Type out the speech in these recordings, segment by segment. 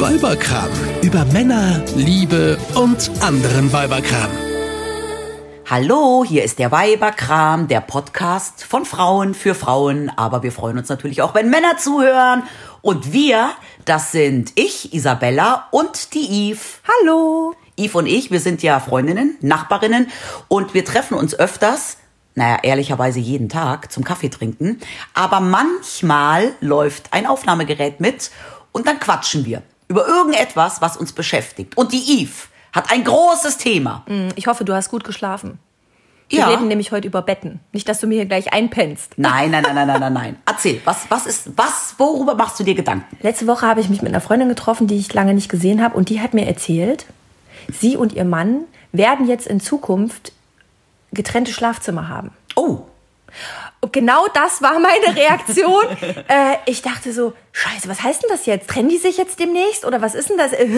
Weiberkram. Über Männer, Liebe und anderen Weiberkram. Hallo, hier ist der Weiberkram, der Podcast von Frauen für Frauen. Aber wir freuen uns natürlich auch, wenn Männer zuhören. Und wir, das sind ich, Isabella und die Eve. Hallo. Eve und ich, wir sind ja Freundinnen, Nachbarinnen und wir treffen uns öfters naja, ehrlicherweise jeden Tag zum Kaffee trinken. Aber manchmal läuft ein Aufnahmegerät mit und dann quatschen wir über irgendetwas, was uns beschäftigt. Und die Eve hat ein großes Thema. Ich hoffe, du hast gut geschlafen. Wir Ja. reden nämlich heute über Betten. Nicht, dass du mir hier gleich einpennst. Nein, nein, nein, nein, nein, nein, nein. Erzähl, was, was ist, was, worüber machst du dir Gedanken? Letzte Woche habe ich mich mit einer Freundin getroffen, die ich lange nicht gesehen habe. Und die hat mir erzählt, sie und ihr Mann werden jetzt in Zukunft getrennte Schlafzimmer haben. Oh, Und genau das war meine Reaktion. äh, ich dachte so, scheiße, was heißt denn das jetzt? Trennen die sich jetzt demnächst? Oder was ist denn das? Äh?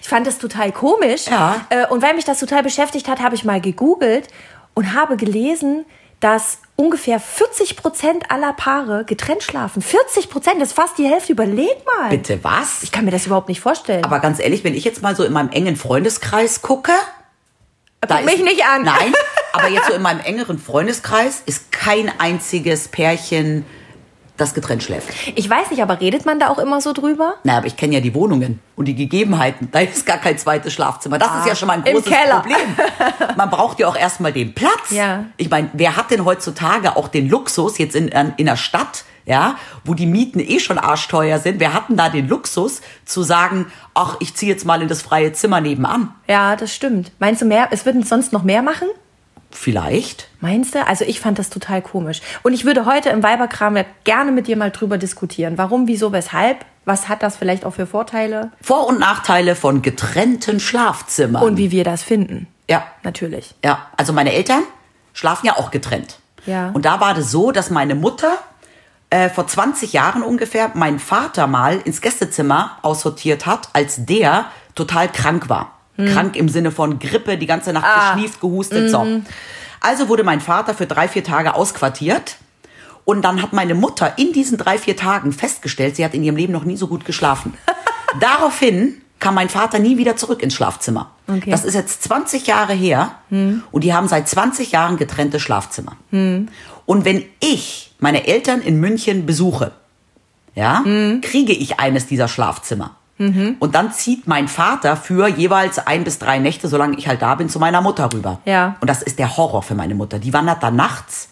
Ich fand das total komisch. Ja. Äh, und weil mich das total beschäftigt hat, habe ich mal gegoogelt und habe gelesen, dass ungefähr 40 Prozent aller Paare getrennt schlafen. 40 Prozent, das ist fast die Hälfte. Überleg mal. bitte was? Ich kann mir das überhaupt nicht vorstellen. Aber ganz ehrlich, wenn ich jetzt mal so in meinem engen Freundeskreis gucke, Guck mich nicht an. Nein, aber jetzt so in meinem engeren Freundeskreis ist kein einziges Pärchen, das getrennt schläft. ich weiß nicht, aber redet man da auch immer so drüber? Na, aber ich kenne ja die Wohnungen und die Gegebenheiten. Da ist gar kein zweites Schlafzimmer. Das ist ja schon mal ein großes Keller. Problem. Man braucht ja auch erstmal den Platz. Ja. Ich meine, wer hat denn heutzutage auch den Luxus jetzt in, in der Stadt, ja, wo die Mieten eh schon arschteuer sind? Wer hat denn da den Luxus zu sagen, ach, ich ziehe jetzt mal in das freie Zimmer nebenan? Ja, das stimmt. Meinst du mehr? Es würden sonst noch mehr machen? Vielleicht. Meinst du? Also ich fand das total komisch. Und ich würde heute im Weiberkram gerne mit dir mal drüber diskutieren. Warum, wieso, weshalb? Was hat das vielleicht auch für Vorteile? Vor- und Nachteile von getrennten Schlafzimmern. Und wie wir das finden. ja. Natürlich. Ja, also meine Eltern schlafen ja auch getrennt. Ja. Und da war das so, dass meine Mutter äh, vor 20 Jahren ungefähr meinen Vater mal ins Gästezimmer aussortiert hat, als der total krank war. Krank im Sinne von Grippe, die ganze Nacht geschnieft, gehustet, so. Also wurde mein Vater für drei, vier Tage ausquartiert. Und dann hat meine Mutter in diesen drei, vier Tagen festgestellt, sie hat in ihrem Leben noch nie so gut geschlafen. Daraufhin kam mein Vater nie wieder zurück ins Schlafzimmer. Okay. Das ist jetzt 20 Jahre her und die haben seit 20 Jahren getrennte Schlafzimmer. Und wenn ich meine Eltern in München besuche, ja, kriege ich eines dieser Schlafzimmer. Und dann zieht mein Vater für jeweils ein bis drei Nächte, solange ich halt da bin, zu meiner Mutter rüber. Ja. Und das ist der Horror für meine Mutter. Die wandert dann nachts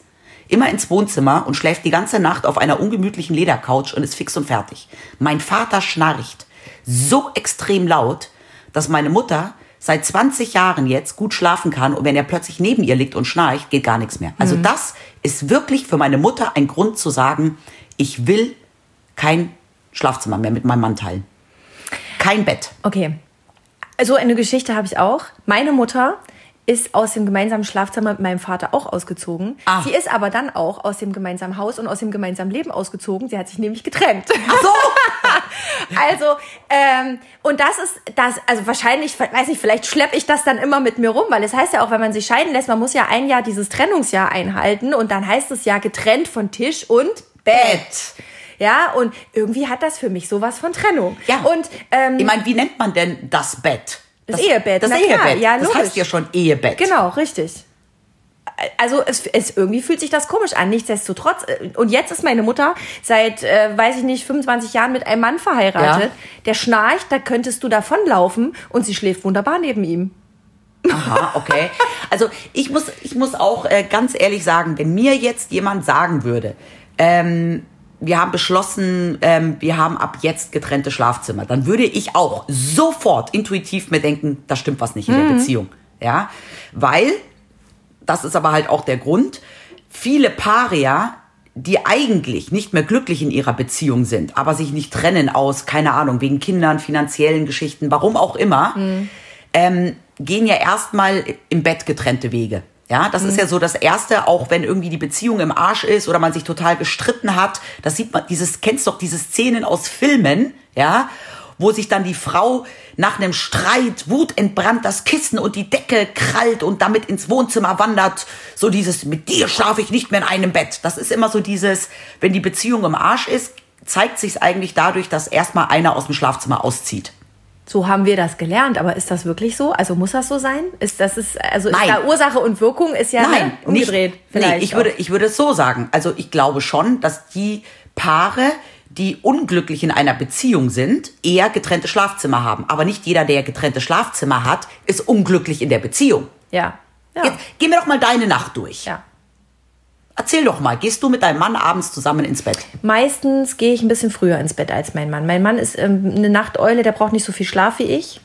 immer ins Wohnzimmer und schläft die ganze Nacht auf einer ungemütlichen Ledercouch und ist fix und fertig. Mein Vater schnarcht so extrem laut, dass meine Mutter seit 20 Jahren jetzt gut schlafen kann und wenn er plötzlich neben ihr liegt und schnarcht, geht gar nichts mehr. Also das ist wirklich für meine Mutter ein Grund zu sagen, ich will kein Schlafzimmer mehr mit meinem Mann teilen. Kein Bett. Okay. So eine Geschichte habe ich auch. Meine Mutter ist aus dem gemeinsamen Schlafzimmer mit meinem Vater auch ausgezogen. Ah. Sie ist aber dann auch aus dem gemeinsamen Haus und aus dem gemeinsamen Leben ausgezogen. Sie hat sich nämlich getrennt. Ach so. Also, ähm, und das ist das, also wahrscheinlich, weiß nicht, vielleicht schleppe ich das dann immer mit mir rum, weil es heißt ja auch, wenn man sich scheiden lässt, man muss ja ein Jahr dieses Trennungsjahr einhalten und dann heißt es ja getrennt von Tisch und Bett. Ja, und irgendwie hat das für mich sowas von Trennung. Ja. Und ähm, Ich meine, wie nennt man denn das Bett? Das Ehebett, Das na klar, Ehebett. ja, das heißt ja schon Ehebett. Genau, richtig. Also es, es irgendwie fühlt sich das komisch an. Nichtsdestotrotz. äh, Und jetzt ist meine Mutter seit, äh, weiß ich nicht, 25 Jahren mit einem Mann verheiratet. Der schnarcht, da könntest du davonlaufen und sie schläft wunderbar neben ihm. Aha, okay. Also ich muss, ich muss auch äh, ganz ehrlich sagen, wenn mir jetzt jemand sagen würde, ähm, wir haben beschlossen, ähm, wir haben ab jetzt getrennte Schlafzimmer, dann würde ich auch sofort intuitiv mir denken, da stimmt was nicht in der Beziehung. Ja, weil, das ist aber halt auch der Grund, viele Paare ja, die eigentlich nicht mehr glücklich in ihrer Beziehung sind, aber sich nicht trennen aus, keine Ahnung, wegen Kindern, finanziellen Geschichten, warum auch immer, ähm, gehen ja erstmal im Bett getrennte Wege. Ja, das ist ja so das Erste, auch wenn irgendwie die Beziehung im Arsch ist oder man sich total gestritten hat. Das sieht man, dieses, kennst doch diese Szenen aus Filmen, ja, wo sich dann die Frau nach einem Streit wutentbrannt das Kissen und die Decke krallt und damit ins Wohnzimmer wandert. So dieses, mit dir schlafe ich nicht mehr in einem Bett. Das ist immer so dieses, wenn die Beziehung im Arsch ist, zeigt sich eigentlich dadurch, dass erstmal einer aus dem Schlafzimmer auszieht. So haben wir das gelernt, aber ist das wirklich so? Also muss das so sein? Ist das ist also ist da Ursache und Wirkung ist ja Nein, ne, umgedreht nicht, vielleicht. Nee, ich würde, auch. ich würde es so sagen. Also ich glaube schon, dass die Paare, die unglücklich in einer Beziehung sind, eher getrennte Schlafzimmer haben. Aber nicht jeder, der getrennte Schlafzimmer hat, ist unglücklich in der Beziehung. ja. Ja. Jetzt geh mir doch mal deine Nacht durch. ja. Erzähl doch mal, gehst du mit deinem Mann abends zusammen ins Bett? Meistens gehe ich ein bisschen früher ins Bett als mein Mann. Mein Mann ist ähm, eine Nachteule, der braucht nicht so viel Schlaf wie ich.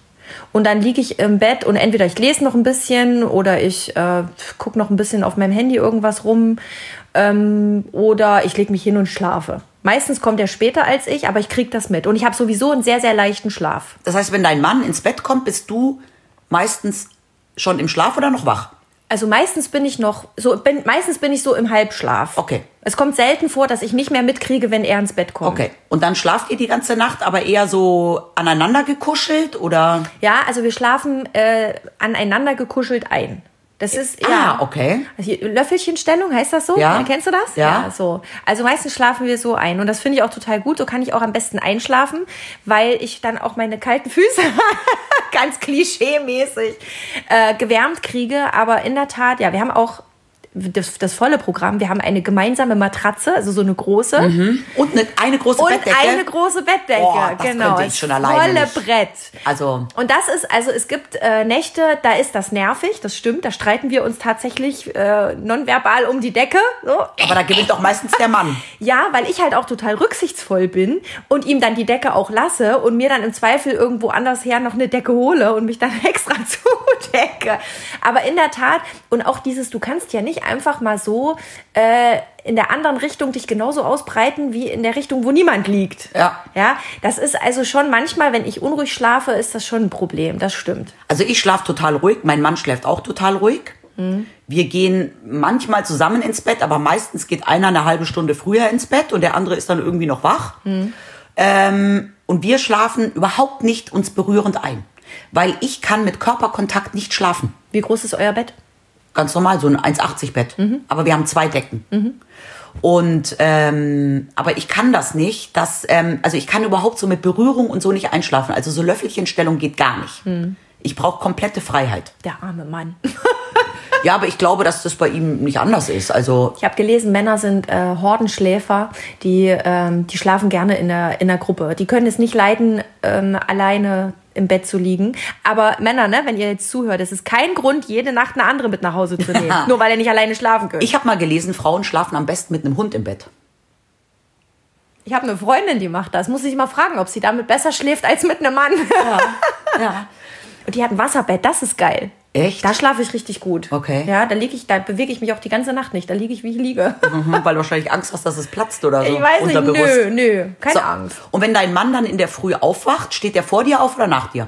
Und dann liege ich im Bett und entweder ich lese noch ein bisschen oder ich äh, gucke noch ein bisschen auf meinem Handy irgendwas rum ähm, oder ich lege mich hin und schlafe. Meistens kommt er später als ich, aber ich kriege das mit. Und ich habe sowieso einen sehr, sehr leichten Schlaf. Das heißt, wenn dein Mann ins Bett kommt, bist du meistens schon im Schlaf oder noch wach? Also meistens bin ich noch so, bin, meistens bin ich so im Halbschlaf. Okay. Es kommt selten vor, dass ich nicht mehr mitkriege, wenn er ins Bett kommt. Okay. Und dann schlaft ihr die ganze Nacht, aber eher so aneinander gekuschelt oder? Ja, also wir schlafen äh, aneinander gekuschelt ein. Das ist Ah, ja okay. Also Löffelchenstellung heißt das so? Ja. Kennst du das? Ja. so. Also meistens schlafen wir so ein und das finde ich auch total gut. So kann ich auch am besten einschlafen, weil ich dann auch meine kalten Füße ganz klischee-mäßig äh, gewärmt kriege. Aber in der Tat, ja, wir haben auch das, das volle Programm. Wir haben eine gemeinsame Matratze, also so eine große. Und eine, eine große Und Bettdecke? eine große Bettdecke, Boah, das genau. könnte ich schon alleine volle nicht. Brett. Also, Und das ist, also es gibt äh, Nächte, da ist das nervig, das stimmt, da streiten wir uns tatsächlich äh, nonverbal um die Decke. So. aber da gewinnt doch meistens der Mann. Ja, weil ich halt auch total rücksichtsvoll bin und ihm dann die Decke auch lasse und mir dann im Zweifel irgendwo anders her noch eine Decke hole und mich dann extra zudecke. Aber in der Tat, und auch dieses, du kannst ja nicht einfach mal so äh, in der anderen Richtung dich genauso ausbreiten wie in der Richtung, wo niemand liegt. Ja. Ja, das ist also schon manchmal, wenn ich unruhig schlafe, ist das schon ein Problem. Das stimmt. Also ich schlafe total ruhig, mein Mann schläft auch total ruhig. Wir gehen manchmal zusammen ins Bett, aber meistens geht einer eine halbe Stunde früher ins Bett und der andere ist dann irgendwie noch wach. Ähm, und wir schlafen überhaupt nicht uns berührend ein, weil ich kann mit Körperkontakt nicht schlafen. Wie groß ist euer Bett? Ganz normal, so ein 1,80 Bett. Aber wir haben zwei Decken. Und ähm, aber ich kann das nicht. dass ähm, also ich kann überhaupt so mit Berührung und so nicht einschlafen. Also so Löffelchenstellung geht gar nicht. Ich brauche komplette Freiheit. Der arme Mann. Ja, aber ich glaube, dass das bei ihm nicht anders ist. Also Ich habe gelesen, Männer sind äh, Hordenschläfer, die, ähm, die schlafen gerne in der, in der Gruppe. Die können es nicht leiden, ähm, alleine im Bett zu liegen. Aber Männer, ne, wenn ihr jetzt zuhört, es ist kein Grund, jede Nacht eine andere mit nach Hause zu nehmen. nur weil ihr nicht alleine schlafen könnt. ich habe mal gelesen, Frauen schlafen am besten mit einem Hund im Bett. Ich habe eine Freundin, die macht das. Muss ich mal fragen, ob sie damit besser schläft als mit einem Mann. Ja. Und die hat ein Wasserbett, das ist geil. Echt? Da schlafe ich richtig gut. Okay. Ja, da liege ich, da bewege ich mich auch die ganze Nacht nicht. Da liege ich, wie ich liege. Mhm, weil du wahrscheinlich Angst hast, dass es platzt oder so. Ich weiß nicht, nö, nö, keine So. Angst. Und wenn dein Mann dann in der Früh aufwacht, steht der vor dir auf oder nach dir?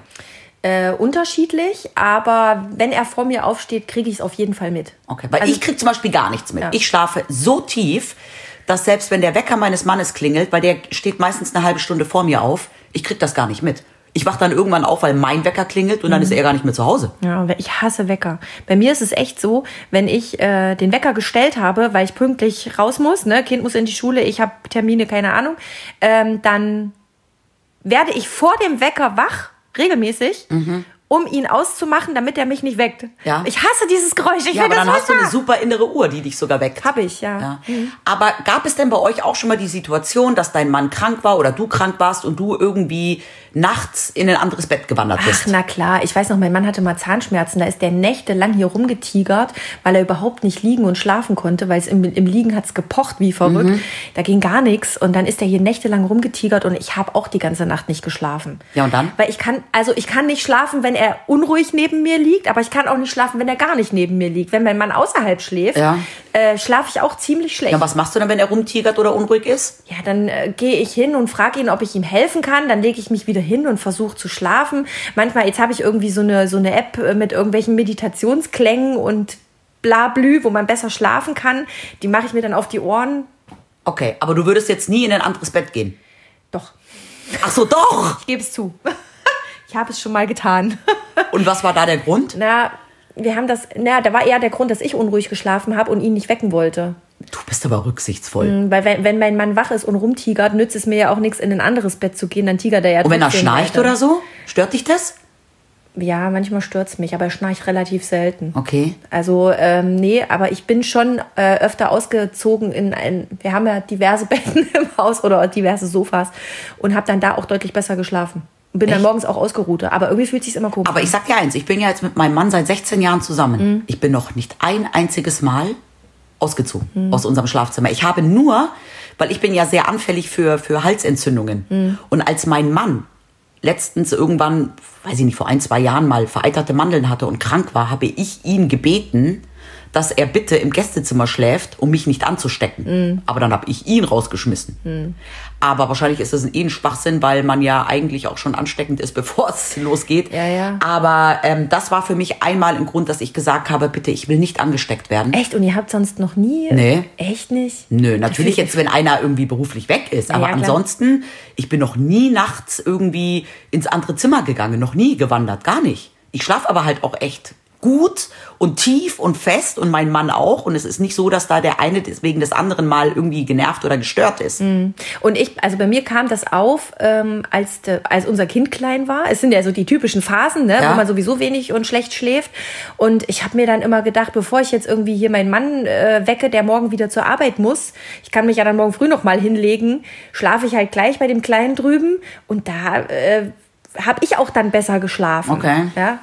Äh, unterschiedlich, aber wenn er vor mir aufsteht, kriege ich es auf jeden Fall mit. Okay, weil Also- ich krieg zum Beispiel gar nichts mit. Ja. Ich schlafe so tief, dass selbst wenn der Wecker meines Mannes klingelt, weil der steht meistens eine halbe Stunde vor mir auf, ich krieg das gar nicht mit. Ich wach dann irgendwann auf, weil mein Wecker klingelt und dann ist er gar nicht mehr zu Hause. Ja, ich hasse Wecker. Bei mir ist es echt so, wenn ich äh, den Wecker gestellt habe, weil ich pünktlich raus muss, ne, Kind muss in die Schule, ich habe Termine, keine Ahnung, ähm, dann werde ich vor dem Wecker wach, regelmäßig, um ihn auszumachen, damit er mich nicht weckt. Ja. Ich hasse dieses Geräusch. Ich Ja, aber das dann hast du eine super innere Uhr, die dich sogar weckt. Hab ich, ja. Ja. Aber gab es denn bei euch auch schon mal die Situation, dass dein Mann krank war oder du krank warst und du irgendwie nachts in ein anderes Bett gewandert Ach, bist? na klar. Ich weiß noch, mein Mann hatte mal Zahnschmerzen. Da ist der nächtelang hier rumgetigert, weil er überhaupt nicht liegen und schlafen konnte, weil es im, im Liegen hat's gepocht wie verrückt. Mhm. Da ging gar nichts. Und dann ist er hier nächtelang rumgetigert und ich habe auch die ganze Nacht nicht geschlafen. Ja, und dann? Weil ich kann, also ich kann nicht schlafen, wenn er unruhig neben mir liegt, aber ich kann auch nicht schlafen, wenn er gar nicht neben mir liegt. Wenn mein Mann außerhalb schläft, Ja. äh, schlafe ich auch ziemlich schlecht. Ja, was machst du dann, wenn er rumtigert oder unruhig ist? Ja, dann äh, gehe ich hin und frage ihn, ob ich ihm helfen kann. Dann lege ich mich wieder hin und versuche zu schlafen. Manchmal, jetzt habe ich irgendwie so eine, so eine App äh, mit irgendwelchen Meditationsklängen und Blablü, wo man besser schlafen kann. Die mache ich mir dann auf die Ohren. Okay, aber du würdest jetzt nie in ein anderes Bett gehen. Doch, Ach so, doch! ich gebe es zu. ich habe es schon mal getan. Und was war da der Grund? na, wir haben das, na, da war eher der Grund, dass ich unruhig geschlafen habe und ihn nicht wecken wollte. Du bist aber rücksichtsvoll. Weil wenn, wenn mein Mann wach ist und rumtigert, nützt es mir ja auch nichts, in ein anderes Bett zu gehen. Dann tigert er ja Und wenn er schnarcht weiter. oder so, stört dich das? Ja, manchmal stört's mich, aber er schnarcht relativ selten. Okay. Also, ähm, nee, aber ich bin schon äh, öfter ausgezogen in ein, wir haben ja diverse Betten im Haus oder diverse Sofas und habe dann da auch deutlich besser geschlafen. Bin dann Echt? morgens auch ausgeruht. Aber irgendwie fühlt sich's immer komisch Aber ich sag dir eins, ich bin ja jetzt mit meinem Mann seit 16 Jahren zusammen. Ich bin noch nicht ein einziges Mal ausgezogen aus unserem Schlafzimmer. Ich habe nur, weil ich bin ja sehr anfällig für, für Halsentzündungen. Und als mein Mann letztens irgendwann, weiß ich nicht, vor ein, zwei Jahren mal vereiterte Mandeln hatte und krank war, habe ich ihn gebeten, dass er bitte im Gästezimmer schläft, um mich nicht anzustecken. Aber dann habe ich ihn rausgeschmissen. Aber wahrscheinlich ist das eh ein Schwachsinn, weil man ja eigentlich auch schon ansteckend ist, bevor es losgeht. Ja, ja. Aber ähm, das war für mich einmal ein Grund, dass ich gesagt habe, bitte, ich will nicht angesteckt werden. Echt? Und ihr habt sonst noch nie? Nee. Echt nicht? Nö, natürlich jetzt, wenn einer irgendwie beruflich weg ist. Aber ja, ansonsten, ich bin noch nie nachts irgendwie ins andere Zimmer gegangen, noch nie gewandert, gar nicht. Ich schlafe aber halt auch echt gut und tief und fest und mein Mann auch. Und es ist nicht so, dass da der eine wegen des anderen mal irgendwie genervt oder gestört ist. Und ich, also bei mir kam das auf, ähm, als, de, als unser Kind klein war. Es sind ja so die typischen Phasen, ne, Ja. wo man sowieso wenig und schlecht schläft. Und ich habe mir dann immer gedacht, bevor ich jetzt irgendwie hier meinen Mann äh, wecke, der morgen wieder zur Arbeit muss, ich kann mich ja dann morgen früh noch mal hinlegen, schlafe ich halt gleich bei dem Kleinen drüben. Und da äh, habe ich auch dann besser geschlafen. Okay. Ja.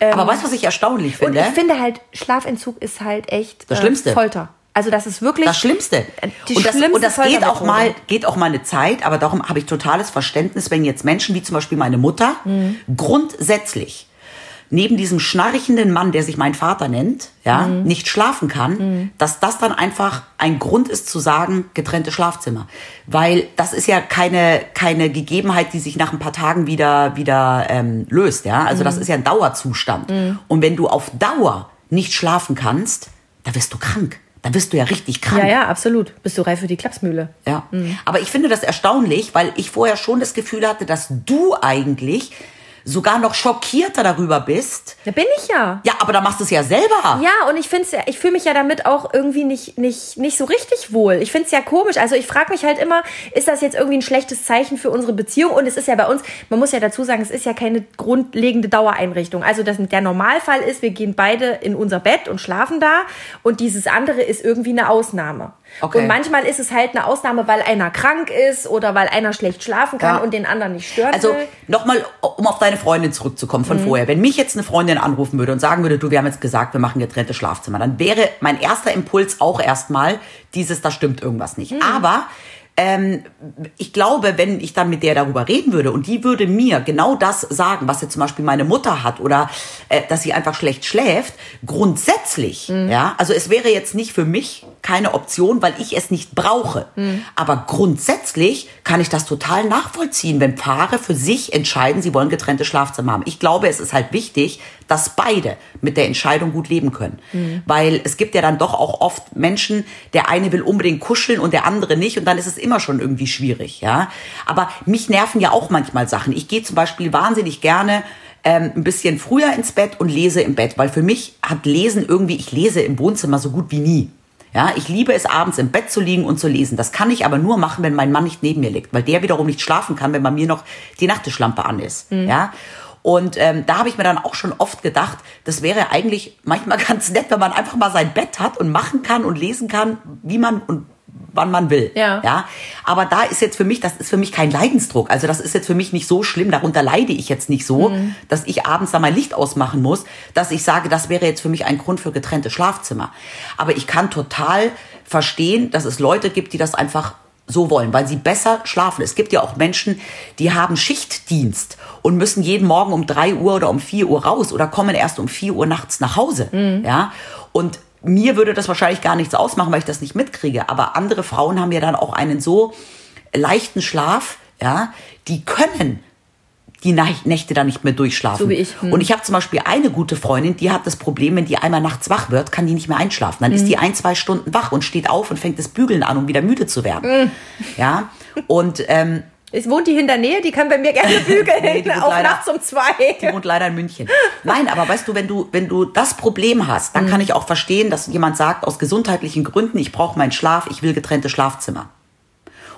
Aber weißt du, was ich erstaunlich Und finde? ich finde halt, Schlafentzug ist halt echt Das äh, Schlimmste. Folter. Also das ist wirklich Das Schlimmste. Und das, schlimmste und das geht auch mal, geht auch mal eine Zeit, aber darum habe ich totales Verständnis, wenn jetzt Menschen wie zum Beispiel meine Mutter Mhm. grundsätzlich neben diesem schnarchenden Mann, der sich mein Vater nennt, ja, Mhm. nicht schlafen kann, dass das dann einfach ein Grund ist zu sagen, getrennte Schlafzimmer. Weil das ist ja keine, keine Gegebenheit, die sich nach ein paar Tagen wieder, wieder ähm, löst, ja. Also Mhm. das ist ja ein Dauerzustand. Und wenn du auf Dauer nicht schlafen kannst, da wirst du krank. Da wirst du ja richtig krank. Ja, ja, absolut. Bist du reif für die Klapsmühle? Ja. Aber ich finde das erstaunlich, weil ich vorher schon das Gefühl hatte, dass du eigentlich sogar noch schockierter darüber bist. Da bin ich ja. Ja, aber da machst du es ja selber. Ja, und ich finde ja, ich fühle mich ja damit auch irgendwie nicht, nicht, nicht so richtig wohl. Ich finde es ja komisch. Also ich frage mich halt immer, ist das jetzt irgendwie ein schlechtes Zeichen für unsere Beziehung? Und es ist ja bei uns, man muss ja dazu sagen, es ist ja keine grundlegende Dauereinrichtung. Also das, der Normalfall ist, wir gehen beide in unser Bett und schlafen da. Und dieses andere ist irgendwie eine Ausnahme. Okay. Und manchmal ist es halt eine Ausnahme, weil einer krank ist oder weil einer schlecht schlafen kann Ja. und den anderen nicht stören Also nochmal, um auf deine Freundin zurückzukommen Mhm. von vorher. Wenn mich jetzt eine Freundin anrufen würde und sagen würde, du, wir haben jetzt gesagt, wir machen getrennte Schlafzimmer, dann wäre mein erster Impuls auch erstmal dieses, da stimmt irgendwas Mhm. nicht. Aber ähm, ich glaube, wenn ich dann mit der darüber reden würde und die würde mir genau das sagen, was jetzt zum Beispiel meine Mutter hat oder äh, dass sie einfach schlecht schläft, grundsätzlich, ja, also es wäre jetzt nicht für mich keine Option, weil ich es nicht brauche. Aber grundsätzlich kann ich das total nachvollziehen, wenn Paare für sich entscheiden, sie wollen getrennte Schlafzimmer haben. Ich glaube, es ist halt wichtig, dass beide mit der Entscheidung gut leben können. Weil es gibt ja dann doch auch oft Menschen, der eine will unbedingt kuscheln und der andere nicht und dann ist es immer schon irgendwie schwierig, ja. Aber mich nerven ja auch manchmal Sachen. Ich gehe zum Beispiel wahnsinnig gerne ähm, ein bisschen früher ins Bett und lese im Bett, weil für mich hat Lesen irgendwie, ich lese im Wohnzimmer so gut wie nie. Ja, ich liebe es, abends im Bett zu liegen und zu lesen. Das kann ich aber nur machen, wenn mein Mann nicht neben mir liegt, weil der wiederum nicht schlafen kann, wenn bei mir noch die Nachttischlampe an ist. Ja. Und ähm, da habe ich mir dann auch schon oft gedacht, das wäre eigentlich manchmal ganz nett, wenn man einfach mal sein Bett hat und machen kann und lesen kann, wie man und wann man will. Ja. ja. Aber da ist jetzt für mich, das ist für mich kein Leidensdruck. Also das ist jetzt für mich nicht so schlimm. Darunter leide ich jetzt nicht so, dass ich abends da mein Licht ausmachen muss, dass ich sage, das wäre jetzt für mich ein Grund für getrennte Schlafzimmer. Aber ich kann total verstehen, dass es Leute gibt, die das einfach so wollen, weil sie besser schlafen. Es gibt ja auch Menschen, die haben Schichtdienst und müssen jeden Morgen um drei Uhr oder um vier Uhr raus oder kommen erst um vier Uhr nachts nach Hause. Ja. Und mir würde das wahrscheinlich gar nichts ausmachen, weil ich das nicht mitkriege. Aber andere Frauen haben ja dann auch einen so leichten Schlaf, ja, die können die Nä- Nächte dann nicht mehr durchschlafen. So wie ich. Hm. Und ich habe zum Beispiel eine gute Freundin, die hat das Problem, wenn die einmal nachts wach wird, kann die nicht mehr einschlafen. Dann Hm. ist die ein, zwei Stunden wach und steht auf und fängt das Bügeln an, um wieder müde zu werden. Hm. Ja. Und ähm, Es wohnt die hinter Nähe, die kann bei mir gerne bügeln, Nee, auch leider- nachts um zwei. Die wohnt leider in München. Nein, aber weißt du, wenn du, wenn du das Problem hast, dann kann ich auch verstehen, dass jemand sagt, aus gesundheitlichen Gründen, ich brauche meinen Schlaf, ich will getrennte Schlafzimmer.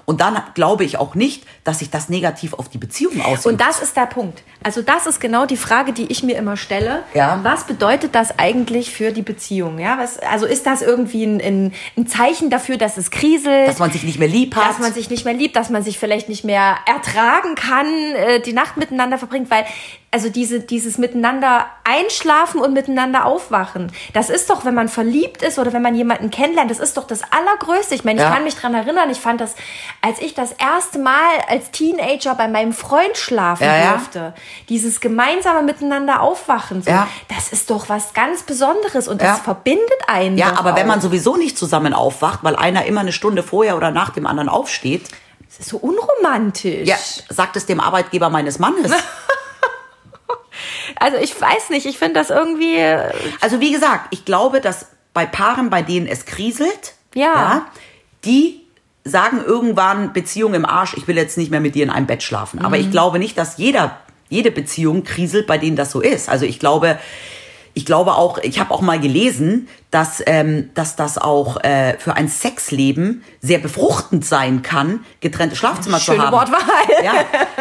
Und dann glaube ich auch nicht, dass sich das negativ auf die Beziehung auswirkt. Und das ist der Punkt. Also das ist genau die Frage, die ich mir immer stelle. Ja. Was bedeutet das eigentlich für die Beziehung? Ja, was, also ist das irgendwie ein, ein, ein Zeichen dafür, dass es kriselt? dass man sich nicht mehr lieb hat. dass man sich nicht mehr liebt, dass man sich vielleicht nicht mehr ertragen kann, äh, die Nacht miteinander verbringt, weil also diese dieses miteinander einschlafen und miteinander aufwachen, das ist doch, wenn man verliebt ist oder wenn man jemanden kennenlernt, das ist doch das allergrößte. Ich meine, ich Ja. kann mich dran erinnern, ich fand das, als ich das erste Mal als Teenager bei meinem Freund schlafen Ja, ja. durfte, dieses gemeinsame miteinander aufwachen, so, Ja. das ist doch was ganz Besonderes und das Ja. verbindet einen. ja, aber wenn man auch. sowieso nicht zusammen aufwacht, weil einer immer eine Stunde vorher oder nach dem anderen aufsteht, das ist so unromantisch. ja, sagt es dem Arbeitgeber meines Mannes. Also ich weiß nicht, ich finde das irgendwie. äh, Also wie gesagt, ich glaube, dass bei Paaren, bei denen es kriselt, Ja. die sagen irgendwann Beziehung im Arsch, ich will jetzt nicht mehr mit dir in einem Bett schlafen. Aber Mhm. ich glaube nicht, dass jeder, jede Beziehung kriselt, bei denen das so ist. Also ich glaube, ich glaube auch, ich habe auch mal gelesen, dass, ähm, dass das auch äh, für ein Sexleben sehr befruchtend sein kann, getrennte Schlafzimmer Schöne zu haben. Wortwahl. Ja,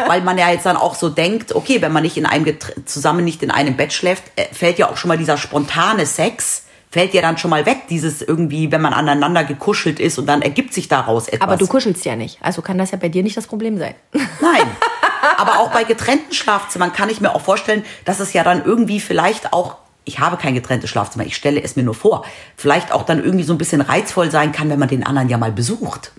weil man ja jetzt dann auch so denkt, okay, wenn man nicht in einem zusammen nicht in einem Bett schläft, äh, fällt ja auch schon mal dieser spontane Sex fällt ja dann schon mal weg, dieses irgendwie, wenn man aneinander gekuschelt ist und dann ergibt sich daraus etwas. Aber du kuschelst ja nicht. Also kann das ja bei dir nicht das Problem sein. Nein. Aber auch bei getrennten Schlafzimmern kann ich mir auch vorstellen, dass es ja dann irgendwie vielleicht auch, ich habe kein getrenntes Schlafzimmer, ich stelle es mir nur vor, vielleicht auch dann irgendwie so ein bisschen reizvoll sein kann, wenn man den anderen ja mal besucht.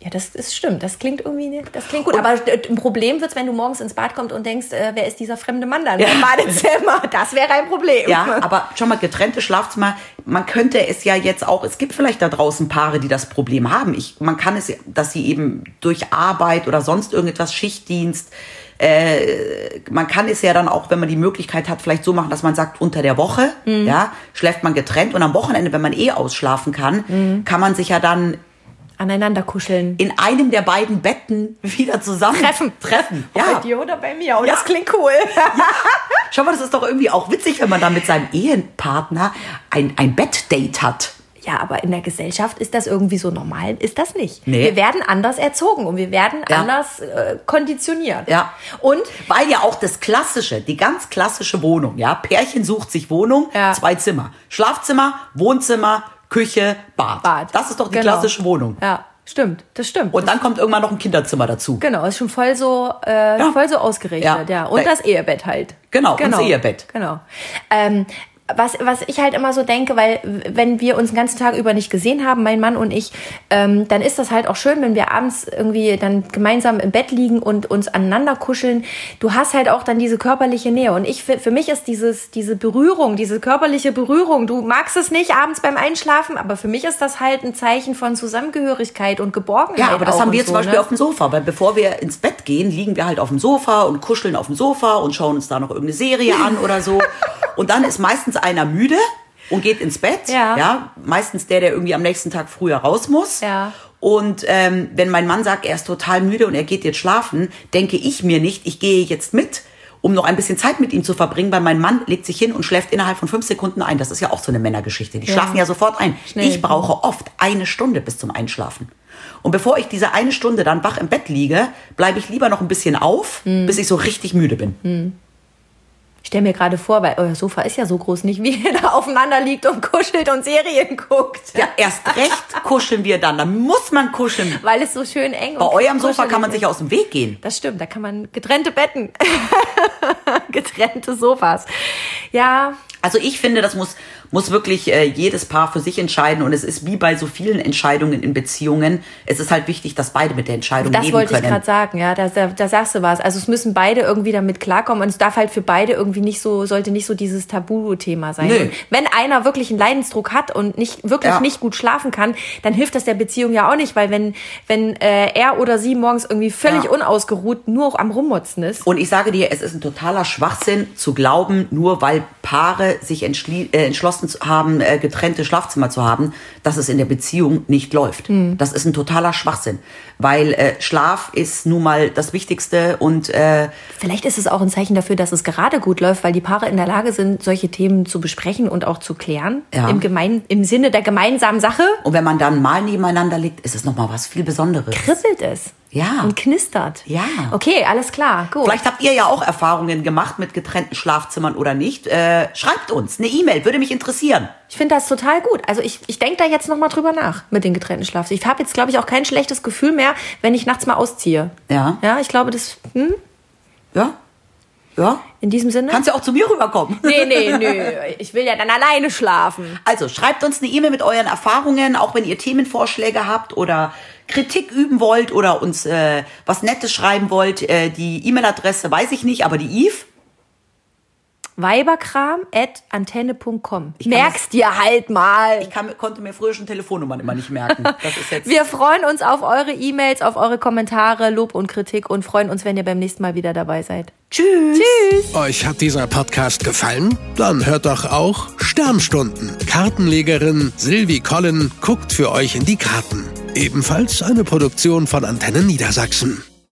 Ja, das ist stimmt. Das klingt irgendwie, das klingt gut. Aber äh, ein Problem wird's, wenn du morgens ins Bad kommst und denkst, äh, wer ist dieser fremde Mann da im Badezimmer? Das wäre ein Problem. Ja, aber schon mal getrennte Schlafzimmer, man könnte es ja jetzt auch, es gibt vielleicht da draußen Paare, die das Problem haben. Ich, man kann es, dass sie eben durch Arbeit oder sonst irgendetwas, Schichtdienst, äh, man kann es ja dann auch, wenn man die Möglichkeit hat, vielleicht so machen, dass man sagt, unter der Woche, Mhm. ja, schläft man getrennt und am Wochenende, wenn man eh ausschlafen kann, Mhm. kann man sich ja dann Aneinander kuscheln. in einem der beiden Betten wieder zusammen Treffen. Treffen. Bei Ja. dir oder bei mir. Oh, Ja. das klingt cool. Schau mal, das ist doch irgendwie auch witzig, wenn man dann mit seinem Ehepartner ein, ein Bettdate hat. Ja, aber in der Gesellschaft ist das irgendwie so normal, ist das nicht. Nee. Wir werden anders erzogen und wir werden Ja. anders äh, konditioniert. Ja. Und Weil ja auch das klassische, die ganz klassische Wohnung, ja, Pärchen sucht sich Wohnung, Ja. zwei Zimmer. Schlafzimmer, Wohnzimmer, Küche, Bad. Bad. Das ist doch die Genau. klassische Wohnung. ja, stimmt, das stimmt. Und dann kommt irgendwann noch ein Kinderzimmer dazu. Genau, ist schon voll so, äh, Ja. voll so ausgerichtet, Ja. ja. Und das Ehebett halt. Genau, und das Ehebett. Genau. Ähm, was, was ich halt immer so denke, weil wenn wir uns den ganzen Tag über nicht gesehen haben, mein Mann und ich, ähm, dann ist das halt auch schön, wenn wir abends irgendwie dann gemeinsam im Bett liegen und uns aneinander kuscheln. Du hast halt auch dann diese körperliche Nähe. Und ich, für für mich ist dieses, diese Berührung, diese körperliche Berührung, du magst es nicht abends beim Einschlafen, aber für mich ist das halt ein Zeichen von Zusammengehörigkeit und Geborgenheit. Ja, aber das haben wir und zum so, Beispiel ne? auf dem Sofa, weil bevor wir ins Bett gehen, liegen wir halt auf dem Sofa und kuscheln auf dem Sofa und schauen uns da noch irgendeine Serie an oder so. Und dann ist meistens einer müde und geht ins Bett. Ja. meistens der, der irgendwie am nächsten Tag früher raus muss. Ja. Und ähm, wenn mein Mann sagt, er ist total müde und er geht jetzt schlafen, denke ich mir nicht, ich gehe jetzt mit, um noch ein bisschen Zeit mit ihm zu verbringen, weil mein Mann legt sich hin und schläft innerhalb von fünf Sekunden ein. Das ist ja auch so eine Männergeschichte. Die schlafen ja sofort ein. Schnell. Ich brauche oft eine Stunde bis zum Einschlafen. Und bevor ich diese eine Stunde dann wach im Bett liege, bleibe ich lieber noch ein bisschen auf, Hm. bis ich so richtig müde bin. Ich stell mir gerade vor, weil euer Sofa ist ja so groß, nicht wie ihr da aufeinander liegt und kuschelt und Serien guckt. Ja, erst recht kuscheln wir dann. Da muss man kuscheln. Weil es so schön eng Bei und eurem Sofa kann man ist. sich aus dem Weg gehen. Das stimmt, da kann man getrennte Betten. getrennte Sofas. Ja, Also ich finde, das muss, muss wirklich äh, jedes Paar für sich entscheiden. Und es ist wie bei so vielen Entscheidungen in Beziehungen. Es ist halt wichtig, dass beide mit der Entscheidung das leben wollte ich können. gerade sagen, ja, da, da, da sagst du was. Also es müssen beide irgendwie damit klarkommen und es darf halt für beide irgendwie nicht so, sollte nicht so dieses Tabu-Thema sein. Und wenn einer wirklich einen Leidensdruck hat und nicht wirklich Ja. nicht gut schlafen kann, dann hilft das der Beziehung ja auch nicht, weil wenn, wenn äh, er oder sie morgens irgendwie völlig Ja. unausgeruht nur auch am Rummotzen ist. Und ich sage dir, es ist ein totaler Schwachsinn zu glauben, nur weil Paare Paare sich äh, entschlossen zu haben, äh, getrennte Schlafzimmer zu haben, dass es in der Beziehung nicht läuft. Das ist ein totaler Schwachsinn, weil äh, Schlaf ist nun mal das Wichtigste und äh, Vielleicht ist es auch ein Zeichen dafür, dass es gerade gut läuft, weil die Paare in der Lage sind, solche Themen zu besprechen und auch zu klären. Ja. Im, gemein, Im Sinne der gemeinsamen Sache und wenn man dann mal nebeneinander liegt, ist es noch mal was viel Besonderes. kribbelt es. Ja. Und knistert. Ja. Okay, alles klar. Gut. Vielleicht habt ihr ja auch Erfahrungen gemacht mit getrennten Schlafzimmern oder nicht. Äh, schreibt uns eine E-Mail, würde mich interessieren. Ich finde das total gut. Also ich, ich denke da jetzt noch mal drüber nach mit den getrennten Schlafzimmern. Ich habe jetzt, glaube ich, auch kein schlechtes Gefühl mehr, wenn ich nachts mal ausziehe. Ja. Ja, ich glaube, das... Hm? Ja? Ja? In diesem Sinne? Kannst ja auch zu mir rüberkommen. nee, nee, nee. Ich will ja dann alleine schlafen. Also schreibt uns eine E-Mail mit euren Erfahrungen, auch wenn ihr Themenvorschläge habt oder Kritik üben wollt oder uns äh, was Nettes schreiben wollt. Äh, die E-Mail-Adresse weiß ich nicht, aber die Eve. Weiberkram.antenne.com. Merkst dir halt mal. Ich kann, konnte mir früher schon Telefonnummern immer nicht merken. Das ist jetzt Wir freuen uns auf eure E-Mails, auf eure Kommentare, Lob und Kritik und freuen uns, wenn ihr beim nächsten Mal wieder dabei seid. Tschüss. Tschüss. Euch hat dieser Podcast gefallen? Dann hört doch auch Sternstunden. Kartenlegerin Sylvie Collin guckt für euch in die Karten. Ebenfalls eine Produktion von Antennen Niedersachsen.